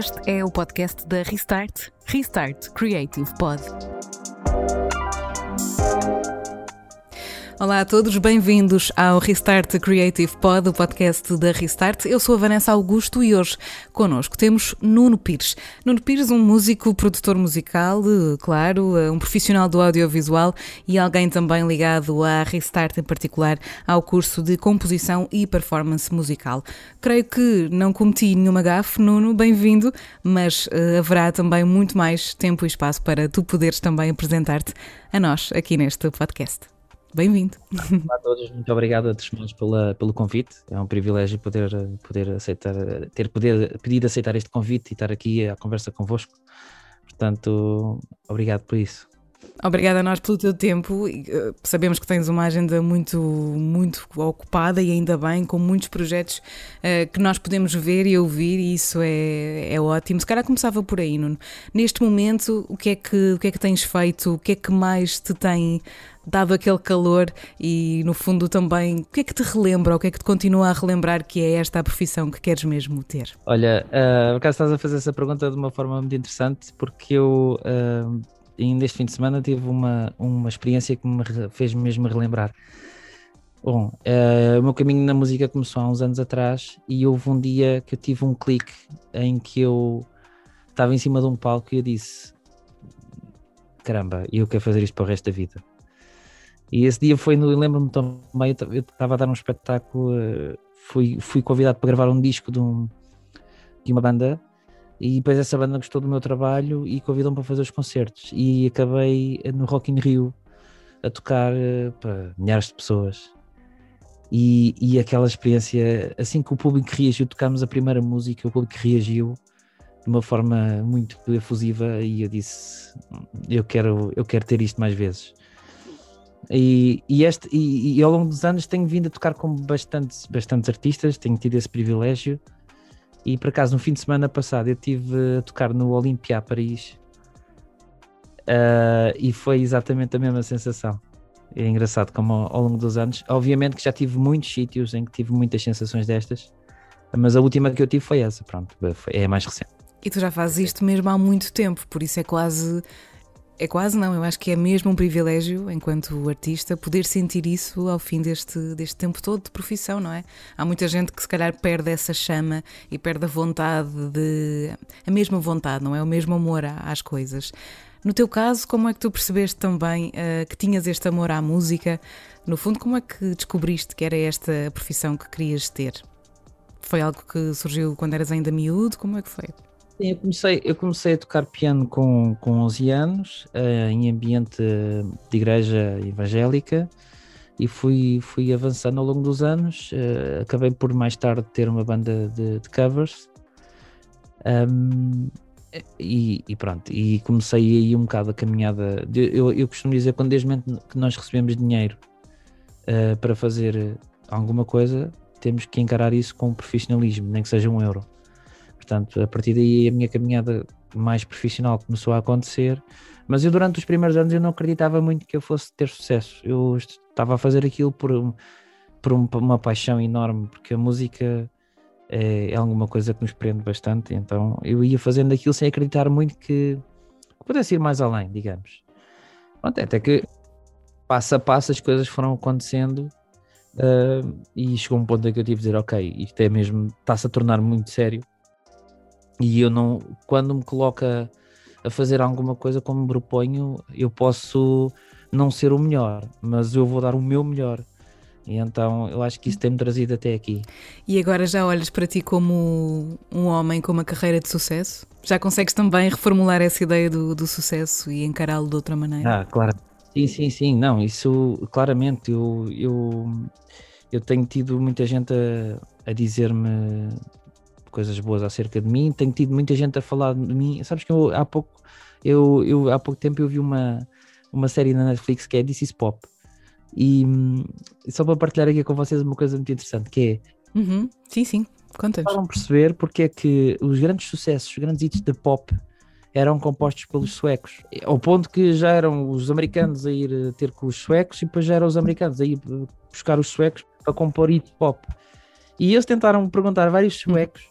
Este é o podcast da Restart, Restart Creative Pod. Olá a todos, bem-vindos ao Restart Creative Pod, o podcast da Restart. Eu sou a Vanessa Augusto e hoje connosco temos Nuno Pires. Nuno Pires, um músico, produtor musical, claro, um profissional do audiovisual e alguém também ligado à Restart, em particular ao curso de composição e performance musical. Creio que não cometi nenhuma gafe, Nuno, bem-vindo, mas uh, haverá também muito mais tempo e espaço para tu poderes também apresentar-te a nós aqui neste podcast. Bem-vindo. Olá a todos, muito obrigado a todos pela, pelo convite. É um privilégio poder, poder aceitar, ter poder, pedido aceitar este convite e estar aqui à conversa convosco. Portanto, obrigado por isso. Obrigada a nós pelo teu tempo. Eh, sabemos que tens uma agenda muito, muito ocupada e ainda bem, com muitos projetos uh, que nós podemos ver e ouvir, e isso é, é ótimo. Se calhar começava por aí, Nuno. Neste momento, o que, é que, o que é que tens feito? O que é que mais te tem dado aquele calor e, no fundo, também o que é que te relembra, o que é que te continua a relembrar que é esta a profissão que queres mesmo ter? Olha, uh, acaso estás a fazer essa pergunta de uma forma muito interessante, porque eu. Uh, ainda este fim de semana tive uma, uma experiência que me fez mesmo relembrar. Bom, uh, o meu caminho na música começou há uns anos atrás e houve um dia que eu tive um clique em que eu estava em cima de um palco e eu disse: Caramba, eu quero fazer isto para o resto da vida. E esse dia foi, no, lembro-me também, eu estava a dar um espetáculo, eh, fui, fui convidado para gravar um disco de, um, de uma banda e depois essa banda gostou do meu trabalho e convidou-me para fazer os concertos. E acabei no Rock in Rio a tocar eh, para milhares de pessoas. E, e aquela experiência, assim que o público reagiu, tocámos a primeira música, o público reagiu de uma forma muito efusiva e eu disse eu quero, eu quero ter isto mais vezes. E, e, este, e, e, ao longo dos anos tenho vindo a tocar com bastantes, bastantes artistas, tenho tido esse privilégio. E por acaso, no fim de semana passado, eu estive a tocar no Olympia Paris uh, e foi exatamente a mesma sensação. É engraçado como ao, ao longo dos anos, obviamente que já tive muitos sítios em que tive muitas sensações destas, mas a última que eu tive foi essa, pronto, é a mais recente. E tu já fazes isto mesmo há muito tempo, por isso é quase é quase não, eu acho que é mesmo um privilégio, enquanto artista, poder sentir isso ao fim deste, deste tempo todo de profissão, não é? Há muita gente que se calhar perde essa chama e perde a vontade de. a mesma vontade, não é? O mesmo amor às coisas. No teu caso, como é que tu percebeste também uh, que tinhas este amor à música? No fundo, como é que descobriste que era esta a profissão que querias ter? Foi algo que surgiu quando eras ainda miúdo? Como é que foi? Sim, eu comecei, eu comecei a tocar piano com, com 11 anos, uh, em ambiente de igreja evangélica, e fui, fui avançando ao longo dos anos. Uh, acabei por mais tarde ter uma banda de, de covers. Um, e, e, pronto, e comecei aí um bocado a caminhada. Eu, eu costumo dizer quando desde que nós recebemos dinheiro uh, para fazer alguma coisa, temos que encarar isso com profissionalismo, nem que seja um euro. Portanto, a partir daí a minha caminhada mais profissional começou a acontecer, mas eu durante os primeiros anos eu não acreditava muito que eu fosse ter sucesso. Eu estava a fazer aquilo por, por uma paixão enorme, porque a música é, é, alguma coisa que nos prende bastante, então eu ia fazendo aquilo sem acreditar muito que, que pudesse ir mais além, digamos. Pronto, até que passo a passo as coisas foram acontecendo uh, e chegou um ponto em que eu tive de dizer, ok, isto é mesmo, está-se a tornar muito sério e eu não, quando me coloca a fazer alguma coisa como me proponho, eu posso não ser o melhor, mas eu vou dar o meu melhor. E então eu acho que isso tem-me trazido até aqui. E agora já olhas para ti como um homem com uma carreira de sucesso? Já consegues também reformular essa ideia do, do sucesso e encará-lo de outra maneira? Ah, claro. Sim, sim, sim. Não, isso claramente. Eu, eu, eu tenho tido muita gente a, a dizer-me coisas boas acerca de mim. Tenho tido muita gente a falar de mim. Sabes que eu há pouco, eu, eu há pouco tempo eu vi uma, uma série na Netflix que é This is Pop. E, e só para partilhar aqui com vocês uma coisa muito interessante que é. Uhum. Sim, sim, conta Vão perceber porque é que os grandes sucessos, os grandes hits de pop eram compostos pelos suecos, ao ponto que já eram os americanos a ir eh, ter com os suecos e depois já eram os americanos a ir buscar os suecos para compor hit pop. E eles tentaram perguntar a vários suecos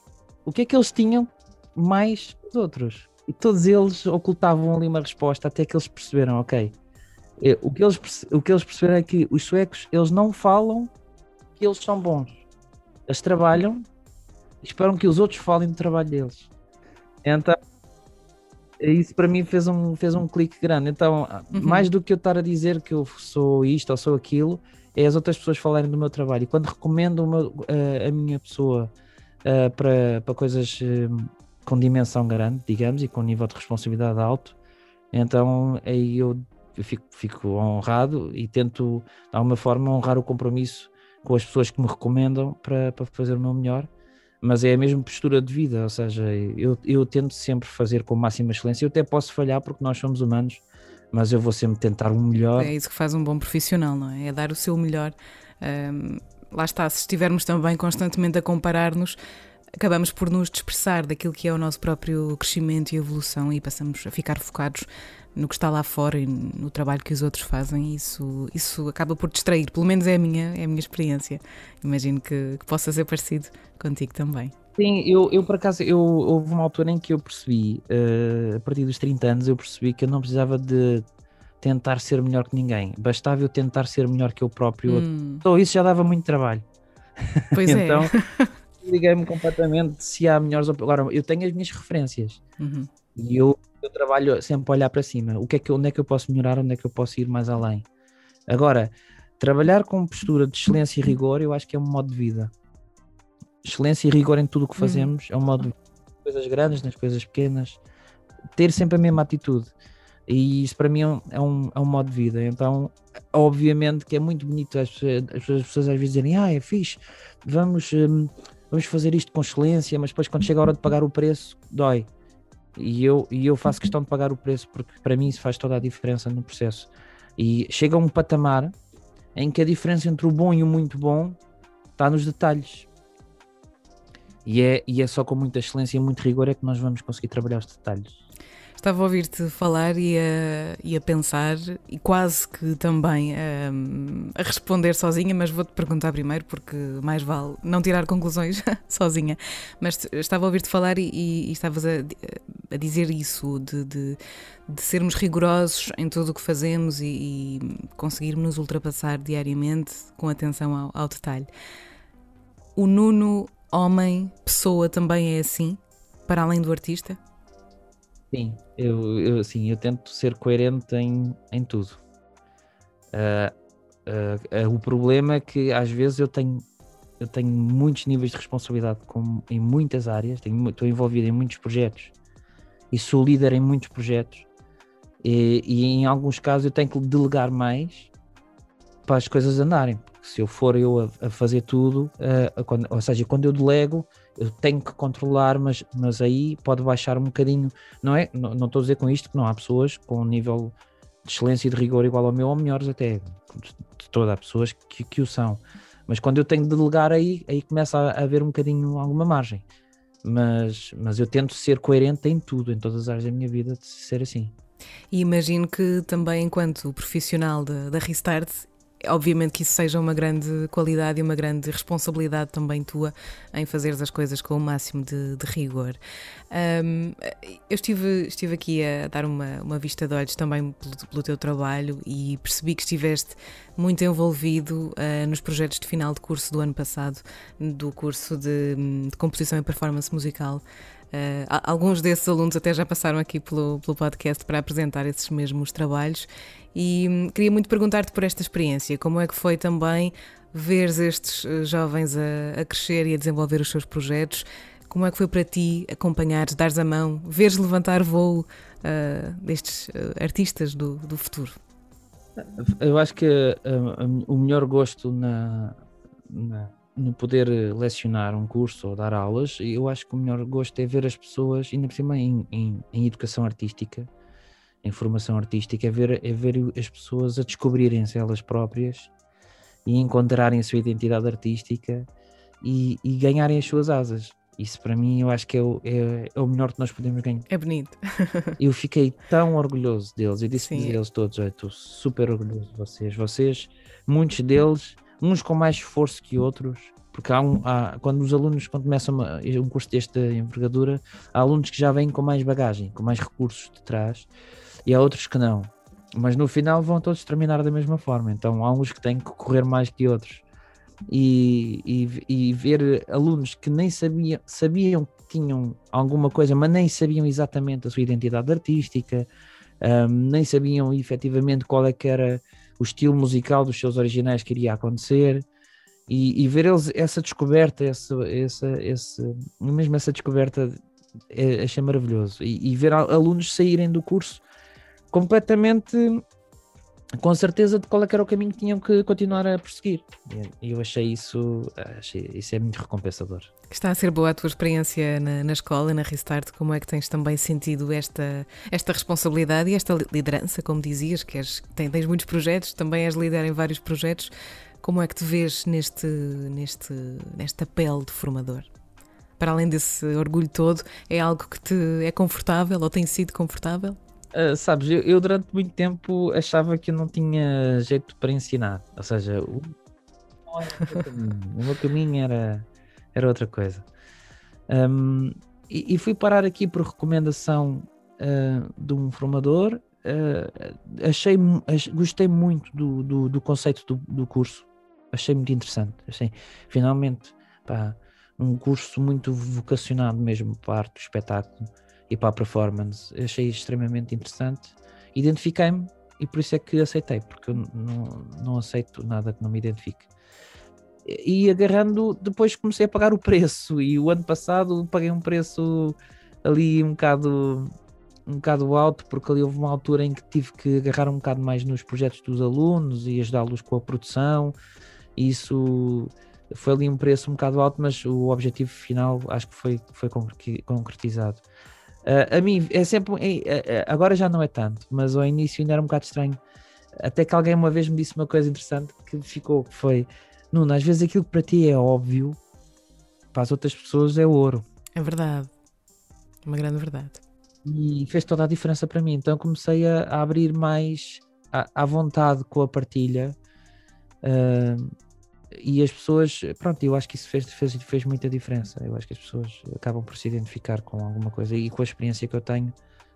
o que é que eles tinham mais os outros. E todos eles ocultavam ali uma resposta até que eles perceberam, ok, é, o que eles, o que eles perceberam é que os suecos, eles não falam que eles são bons. Eles trabalham e esperam que os outros falem do trabalho deles. Então, isso para mim fez um, fez um clique grande. Então, uhum. mais do que eu estar a dizer que eu sou isto ou sou aquilo, é as outras pessoas falarem do meu trabalho. E quando recomendo a, a minha pessoa uh, para, para coisas uh, com dimensão grande, digamos, e com nível de responsabilidade alto, então aí eu, eu fico, fico honrado e tento, de alguma forma, honrar o compromisso com as pessoas que me recomendam para, para fazer o meu melhor mas é a mesma postura de vida, ou seja, eu, eu tento sempre fazer com máxima excelência. Eu até posso falhar porque nós somos humanos, mas eu vou sempre tentar o melhor. É isso que faz um bom profissional, não é? É dar o seu melhor. Um, lá está, se estivermos também constantemente a comparar-nos, acabamos por nos dispersar daquilo que é o nosso próprio crescimento e evolução e passamos a ficar focados no que está lá fora e no trabalho que os outros fazem. Isso, isso acaba por distrair, pelo menos é a minha, é a minha experiência. Imagino que, que possa ser parecido contigo também. Sim, eu, eu por acaso, eu, houve uma altura em que eu percebi, uh, a partir dos 30 anos, eu percebi que eu não precisava de tentar ser melhor que ninguém, bastava eu tentar ser melhor que eu próprio. Hum. Então isso já dava muito trabalho. Pois é. então, é. liguei-me completamente se há melhores. Agora, eu tenho as minhas referências uhum. e eu, eu, trabalho sempre a olhar para cima. O que é que, onde é que eu posso melhorar? Onde é que eu posso ir mais além? Agora, trabalhar com postura de excelência e rigor, eu acho que é um modo de vida. Excelência e rigor em tudo o que uhum. fazemos uhum. é um modo de vida. Nas coisas grandes, nas coisas pequenas, ter sempre a mesma atitude. E isso para mim é um, é um, é um modo de vida. Então, obviamente que é muito bonito as as pessoas às vezes dizerem, ah, é fixe, vamos. Hum, vamos fazer isto com excelência, mas depois quando chega a hora de pagar o preço, dói. E eu, e eu faço questão de pagar o preço porque para mim isso faz toda a diferença no processo. E chega a um patamar em que a diferença entre o bom e o muito bom está nos detalhes. E é, e é só com muita excelência e muito rigor é que nós vamos conseguir trabalhar os detalhes. Estava a ouvir-te falar e a, e a, pensar, e quase que também a, a responder sozinha, mas vou-te perguntar primeiro, porque mais vale não tirar conclusões sozinha. Mas estava a ouvir-te falar e, e, e estavas a, a, dizer isso, de, de, de, sermos rigorosos em tudo o que fazemos e, e conseguirmos nos ultrapassar diariamente com atenção ao, ao detalhe. O Nuno, homem, pessoa, também é assim, para além do artista? Sim, eu, eu, assim, eu tento ser coerente em, em tudo. Uh, uh, uh, o problema é que às vezes eu tenho, eu tenho muitos níveis de responsabilidade com, em muitas áreas, estou envolvido em muitos projetos e sou líder em muitos projetos e, e em alguns casos eu tenho que delegar mais para as coisas andarem. Se eu for eu a, a fazer tudo, quando, ou seja, quando eu delego, eu tenho que controlar, mas, mas aí pode baixar um bocadinho, não é? Não, não estou a dizer com isto que não há pessoas com um nível de excelência e de rigor igual ao meu, ou melhores até, de todas as pessoas que, que o são. Mas quando eu tenho de delegar aí, aí começa a haver um bocadinho alguma margem. Mas, mas eu tento ser coerente em tudo, em todas as áreas da minha vida, de ser assim. E imagino que também, enquanto profissional da Restart, obviamente que isso seja uma grande qualidade e uma grande responsabilidade também tua em fazeres as coisas com o máximo de, de rigor. Um, eu estive, estive aqui a dar uma, uma vista de olhos também pelo, pelo teu trabalho e percebi que estiveste muito envolvido uh, nos projetos de final de curso do ano passado, do curso de, de composição e performance musical. Uh, alguns desses alunos até já passaram aqui pelo, pelo podcast para apresentar esses mesmos trabalhos e hum, queria muito perguntar-te por esta experiência, como é que foi também ver estes eh, jovens a, a, crescer e a desenvolver os seus projetos? Como é que foi para ti acompanhares, dares a mão, veres levantar voo uh, destes uh, artistas do, do futuro? Eu acho que uh, o melhor gosto na, na, no poder lecionar um curso ou dar aulas, eu acho que o melhor gosto é ver as pessoas, ainda por cima em, em, em educação artística, em formação artística, é ver, é ver as pessoas a descobrirem-se elas próprias e encontrarem a sua identidade artística e, e, ganharem as suas asas. Isso para mim eu acho que é o, é, é o melhor que nós podemos ganhar. É bonito. eu fiquei tão orgulhoso deles. Eu disse a eles todos: estou super orgulhoso de vocês. Vocês, muitos deles, uns com mais esforço que outros, porque há, um, há quando os alunos quando começam uma, um curso desta envergadura, há alunos que já vêm com mais bagagem, com mais recursos de trás, e há outros que não. Mas no final vão todos terminar da mesma forma. Então há uns que têm que correr mais que outros. E, e, e ver alunos que nem sabiam, sabiam que tinham alguma coisa, mas nem sabiam exatamente a sua identidade artística, um, nem sabiam efetivamente qual é que era o estilo musical dos seus originais que iria acontecer. E, e ver eles essa descoberta, essa, essa, essa, mesmo essa descoberta é, achei maravilhoso. E, e ver alunos saírem do curso completamente com certeza de qual é era o caminho que tinham que continuar a prosseguir. E eu achei isso, achei, isso é muito recompensador. Está a ser boa a tua experiência na, na, escola, na Restart, como é que tens também sentido esta, esta responsabilidade e esta liderança, como dizias, que és, tens muitos projetos, também és líder em vários projetos, como é que te vês neste, neste, nesta pele de formador? Para além desse orgulho todo, é algo que te é confortável ou tem sido confortável? Uh, sabes, eu, eu, durante muito tempo achava que não tinha jeito para ensinar, ou seja, o, o meu caminho era, era outra coisa. Um, e, e, fui parar aqui por recomendação uh, de um formador. Uh, achei, gostei muito do, do, do conceito do, do, curso, achei muito interessante. Achei finalmente pá, um curso muito vocacionado mesmo para a arte do espetáculo e para a performance. Achei extremamente interessante. Identifiquei-me e por isso é que aceitei, porque eu não, não aceito nada que não me identifique. E agarrando, depois comecei a pagar o preço. E o ano passado paguei um preço ali um bocado, um bocado alto, porque ali houve uma altura em que tive que agarrar um bocado mais nos projetos dos alunos e ajudá-los com a produção. E isso foi ali um preço um bocado alto, mas o objetivo final acho que foi, foi concretizado. Uh, a mim é sempre. É, é, agora já não é tanto, mas ao início ainda era um bocado estranho. Até que alguém uma vez me disse uma coisa interessante que ficou: que foi, Nuno, às vezes aquilo que para ti é óbvio, para as outras pessoas é ouro. É verdade. Uma grande verdade. E fez toda a diferença para mim. Então comecei a, a abrir mais à, à, vontade com a partilha. Uh, e as pessoas, pronto, eu acho que isso fez, fez, fez muita diferença. Eu acho que as pessoas acabam por se identificar com alguma coisa e com a experiência que eu tenho.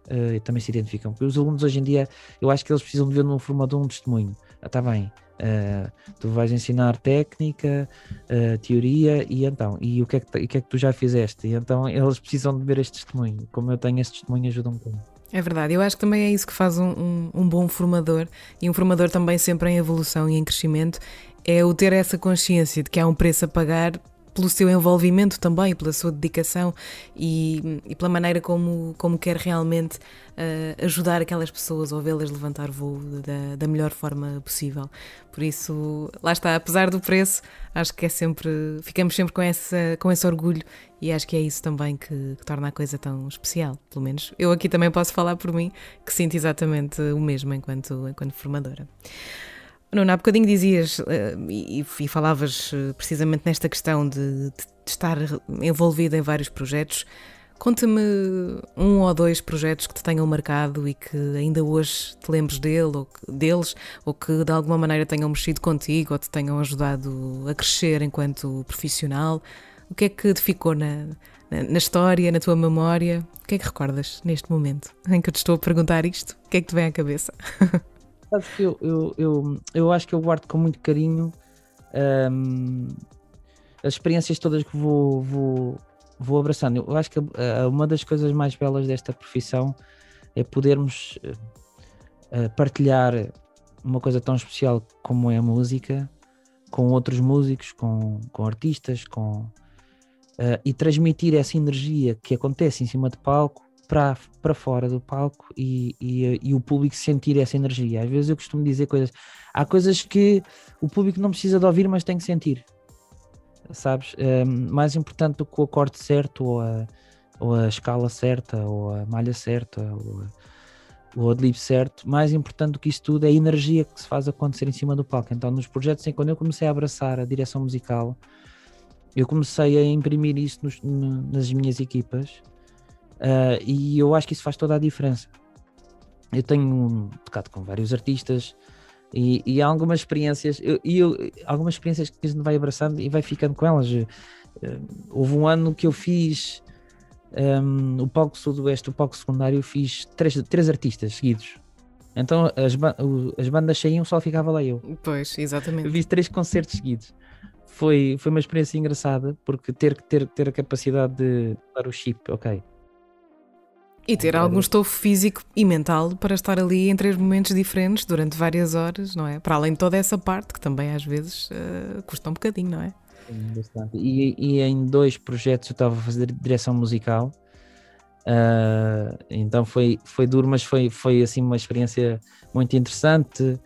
Uh, também se identificam, porque os alunos hoje em dia eu acho que eles precisam de ver num formador um testemunho. Ah, bem, uh, tu vais ensinar técnica, uh, teoria e então, e o que, é que, o que é que tu já fizeste? E então eles precisam de ver este testemunho. Como eu tenho esse testemunho, ajuda um pouco. É verdade, eu acho que também é isso que faz um, um, um, bom formador e um formador também sempre em evolução e em crescimento é o ter essa consciência de que há um preço a pagar pelo seu envolvimento também, pela sua dedicação e, e pela maneira como, como quer realmente uh, ajudar aquelas pessoas ou vê-las levantar voo da, da melhor forma possível. Por isso, lá está, apesar do preço, acho que é sempre, ficamos sempre com, essa, com esse orgulho e acho que é isso também que, que torna a coisa tão especial. Pelo menos eu aqui também posso falar por mim, que sinto exatamente o mesmo enquanto, enquanto formadora. Nuno, há bocadinho dizias uh, e, e, falavas uh, precisamente nesta questão de, de, estar envolvido em vários projetos. Conta-me um ou dois projetos que te tenham marcado e que ainda hoje te lembres dele, ou que, deles, ou que de alguma maneira tenham mexido contigo ou te tenham ajudado a crescer enquanto profissional. O que é que te ficou na, na, na história, na tua memória? O que é que recordas neste momento em que eu te estou a perguntar isto? O que é que te vem à cabeça? Sabes que eu, eu, eu, eu acho que eu guardo com muito carinho um, as experiências todas que vou, vou, vou abraçando. Eu acho que uh, uma das coisas mais belas desta profissão é podermos uh, partilhar uma coisa tão especial como é a música com outros músicos, com, com artistas, com, uh, e transmitir essa energia que acontece em cima de palco para, para fora do palco e, e, e, o público sentir essa energia. Às vezes eu costumo dizer coisas, há coisas que o público não precisa de ouvir, mas tem que sentir, sabes? Um, mais importante do que o acorde certo, ou a, ou a escala certa, ou a malha certa, ou, a, o adlib certo, mais importante do que isso tudo é a energia que se faz acontecer em cima do palco. Então, nos projetos, quando eu comecei a abraçar a direção musical, eu comecei a imprimir isso nos, nas minhas equipas Uh, e eu acho que isso faz toda a diferença. Eu tenho tocado com vários artistas E, e há algumas experiências, e eu, eu, algumas experiências que a gente vai abraçando e vai ficando com elas. Uh, houve um ano que eu fiz um, o palco sudoeste, o palco secundário, fiz três, três artistas seguidos. Então as, as bandas saíam, só ficava lá eu. Pois, exatamente. Eu fiz três concertos seguidos. Foi, foi uma experiência engraçada, porque ter, ter, ter a capacidade de dar o chip, ok. E ter algum estofo físico e mental para estar ali em três momentos diferentes durante várias horas, não é? Para além de toda essa parte que também às vezes uh, custa um bocadinho, não é? bastante. E, e, em dois projetos eu estava a fazer direção musical, uh, então foi, foi duro, mas foi, foi assim uma experiência muito interessante.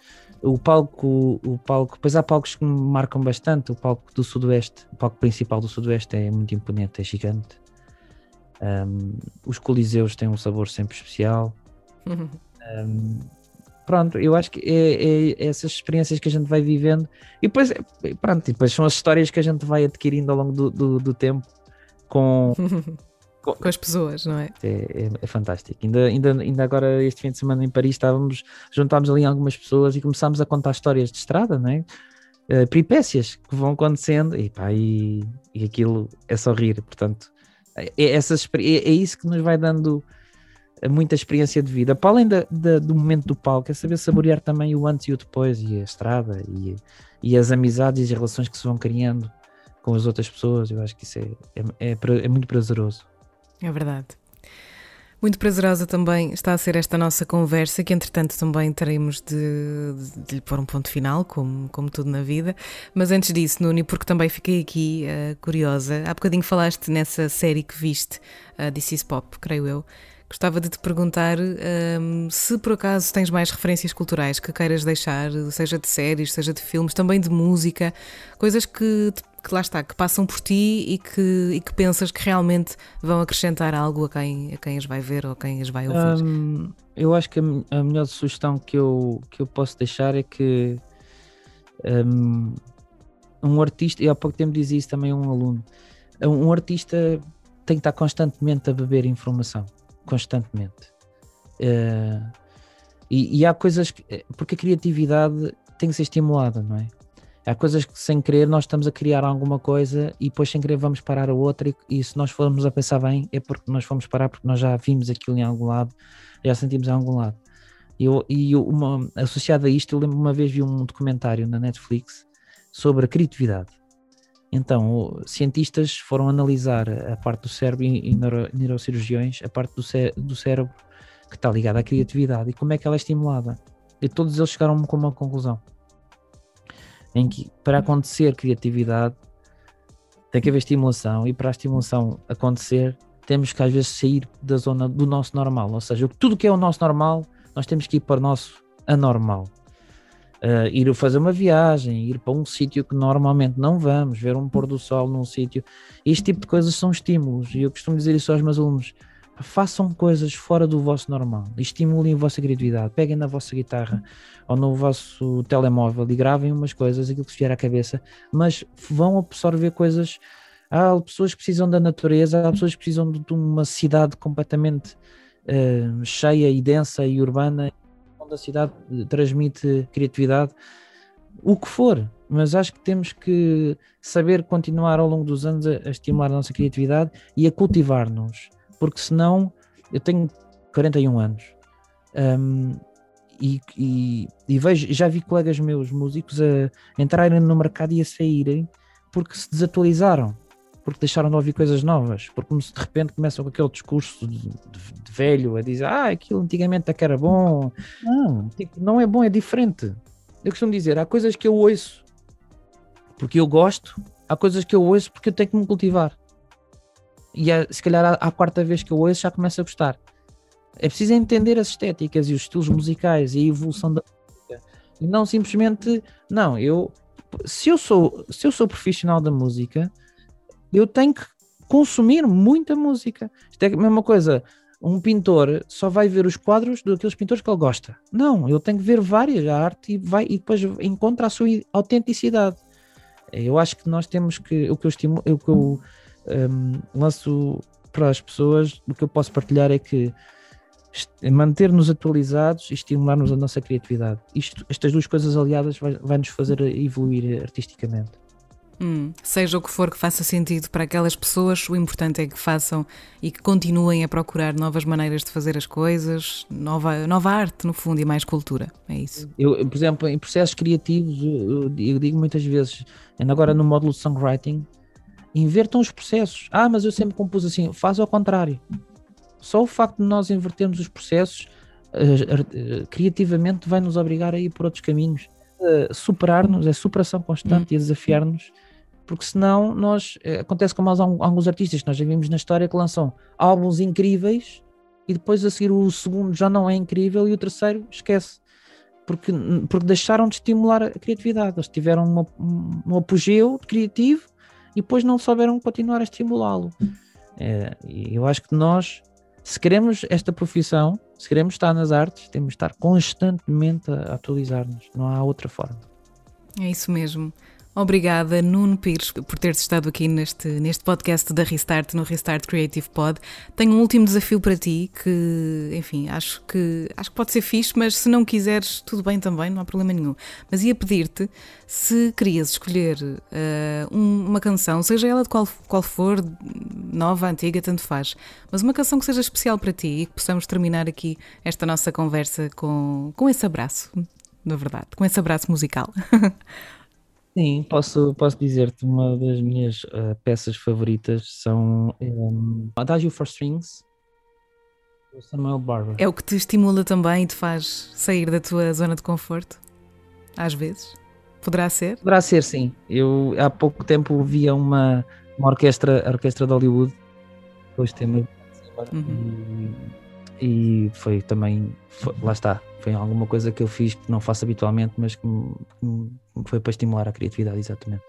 O palco, o palco, depois há palcos que me marcam bastante. O palco do Sudoeste, o palco principal do Sudoeste é muito imponente, é gigante. Um, os Coliseus têm um sabor sempre especial. Um, pronto, eu acho que é, é, essas experiências que a gente vai vivendo e depois, pronto, e depois são as histórias que a gente vai adquirindo ao longo do, do, do tempo com, com, com, as pessoas, não é? É, é, é, fantástico. Ainda, ainda, ainda agora, este fim de semana em Paris, estávamos, juntámos ali algumas pessoas e começámos a contar histórias de estrada, não é? Uh, peripécias que vão acontecendo e, pá, e, e aquilo é só rir, portanto, é, é essas, é, é isso que nos vai dando muita experiência de vida. Para além da, da, do momento do palco, é saber saborear também o antes e o depois, e a estrada, e, e as amizades e as relações que se vão criando com as outras pessoas. Eu acho que isso é, é, é, é muito prazeroso. É verdade. Muito prazerosa também está a ser esta nossa conversa, que entretanto também teremos de, de, de lhe pôr um ponto final, como, como tudo na vida. Mas antes disso, Nuni, porque também fiquei aqui uh, curiosa, há bocadinho falaste nessa série que viste, uh, This is Pop, creio eu. Gostava de te perguntar um, se por acaso tens mais referências culturais que queiras deixar, seja de séries, seja de filmes, também de música, coisas que, que lá está, que passam por ti e que, e que pensas que realmente vão acrescentar algo a quem, a quem as vai ver ou a quem as vai ouvir. Um, eu acho que a, a, melhor sugestão que eu, que eu posso deixar é que um, um artista, e há pouco tempo dizia isso também a um aluno, um artista tem que estar constantemente a beber informação constantemente. Uh, e, e, há coisas que, eh, porque a criatividade tem que ser estimulada, não é? Há coisas que sem querer nós estamos a criar alguma coisa e depois sem querer vamos parar a outra e, e se nós formos a pensar bem é porque nós fomos parar porque nós já vimos aquilo em algum lado, já sentimos em algum lado. Eu, e uma, associado a isto, eu lembro uma vez vi um documentário na Netflix sobre a criatividade então, cientistas foram analisar a parte do cérebro e, neuro, neurocirurgiões, a parte do, cé do cérebro que está ligada à criatividade e como é que ela é estimulada. E todos eles chegaram com uma conclusão: em que para acontecer criatividade tem que haver estimulação, e para a estimulação acontecer, temos que às vezes sair da zona do nosso normal. Ou seja, tudo que é o nosso normal, nós temos que ir para o nosso anormal uh, ir fazer uma viagem, ir para um sítio que normalmente não vamos, ver um pôr do sol num sítio. Este tipo de coisas são estímulos e eu costumo dizer isso aos meus alunos. Façam coisas fora do vosso normal, estimulem a vossa criatividade, peguem na vossa guitarra ou no vosso telemóvel e gravem umas coisas, aquilo que vier à cabeça, mas vão absorver coisas. Há pessoas que precisam da natureza, há pessoas que precisam de uma cidade completamente uh, cheia e densa e urbana da cidade transmite criatividade, o que for, mas acho que temos que saber continuar ao longo dos anos a, estimular a nossa criatividade e a cultivar-nos, porque senão eu tenho 41 anos um, e, e, e, vejo, já vi colegas meus músicos a entrarem no mercado e a saírem porque se desatualizaram porque deixaram de ouvir coisas novas, porque de repente começam com aquele discurso de, de, de velho a dizer ah, aquilo antigamente é que era bom. Não, tipo, não é bom, é diferente. Eu costumo dizer, há coisas que eu ouço porque eu gosto, há coisas que eu ouço porque eu tenho que me cultivar. E é, se calhar à, quarta vez que eu ouço já começo a gostar. É preciso entender as estéticas e os estilos musicais e a evolução da música. E não simplesmente, não, eu se eu sou, se eu sou profissional da música, eu tenho que consumir muita música. Isto é a mesma coisa. Um pintor só vai ver os quadros daqueles pintores que ele gosta. Não, ele tem que ver várias a arte e, vai, e depois encontra a sua autenticidade. Eu acho que nós temos que. O que eu, estimo, o que eu um, lanço para as pessoas, o que eu posso partilhar é que manter-nos atualizados e estimular-nos a nossa criatividade. Isto, estas duas coisas aliadas vai, vai nos fazer evoluir artisticamente. Hum, seja o que for que faça sentido para aquelas pessoas, o importante é que façam e que continuem a procurar novas maneiras de fazer as coisas, nova, nova arte, no fundo, e mais cultura. É isso. Eu, por exemplo, em processos criativos, eu, eu digo muitas vezes, ainda agora no módulo de songwriting, invertam os processos. Ah, mas eu sempre compus assim, faz ao contrário. Só o facto de nós invertermos os processos uh, uh, criativamente vai nos obrigar a ir por outros caminhos. Uh, superar-nos, é superação constante hum. e desafiar-nos porque senão nós eh, acontece como alguns artistas que nós já vimos na história que lançam álbuns incríveis e depois a seguir o segundo já não é incrível e o terceiro esquece porque, porque deixaram de estimular a criatividade. Eles tiveram uma, um apogeu criativo e depois não souberam continuar a estimulá-lo. É, eu acho que nós se queremos esta profissão se queremos estar nas artes temos de estar constantemente a atualizar-nos. Não há outra forma. É isso mesmo Obrigada, Nuno Pires, por teres estado aqui neste, neste podcast da Restart, no Restart Creative Pod. Tenho um último desafio para ti, que, enfim, acho que, acho que pode ser fixe, mas se não quiseres, tudo bem também, não há problema nenhum. Mas ia pedir-te se querias escolher uh, uma canção, seja ela de qual, qual for, nova, antiga, tanto faz, mas uma canção que seja especial para ti e que possamos terminar aqui esta nossa conversa com, com esse abraço, na verdade, com esse abraço musical. Sim, posso, posso dizer-te, uma das minhas uh, peças favoritas são um, Adagio for Strings, do Samuel Barber. É o que te estimula também e te faz sair da tua zona de conforto? Às vezes? Poderá ser? Poderá ser, sim. Eu há pouco tempo via uma, uma orquestra, a orquestra de Hollywood, dois temas uhum. e, e, foi também, foi, lá está, foi alguma coisa que eu fiz que não faço habitualmente, mas que, foi para estimular a criatividade, exatamente.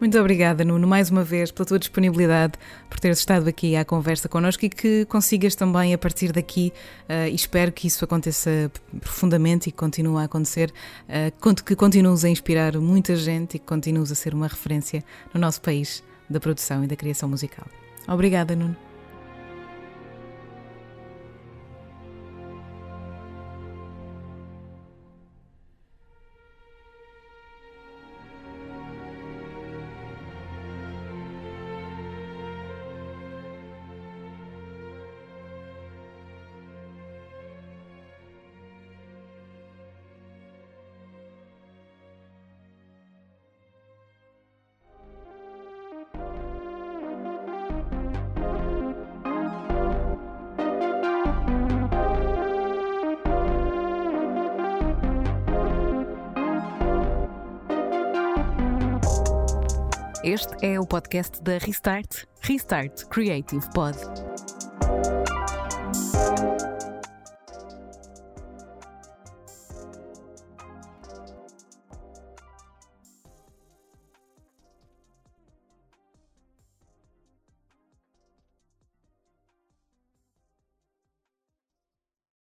Muito obrigada, Nuno, mais uma vez pela tua disponibilidade, por teres estado aqui à conversa connosco e que consigas também, a partir daqui, uh, espero que isso aconteça profundamente e que continue a acontecer, uh, que continues a inspirar muita gente e que continues a ser uma referência no nosso país da produção e da criação musical. Obrigada, Nuno. Este é o podcast da Restart, Restart Creative Pod.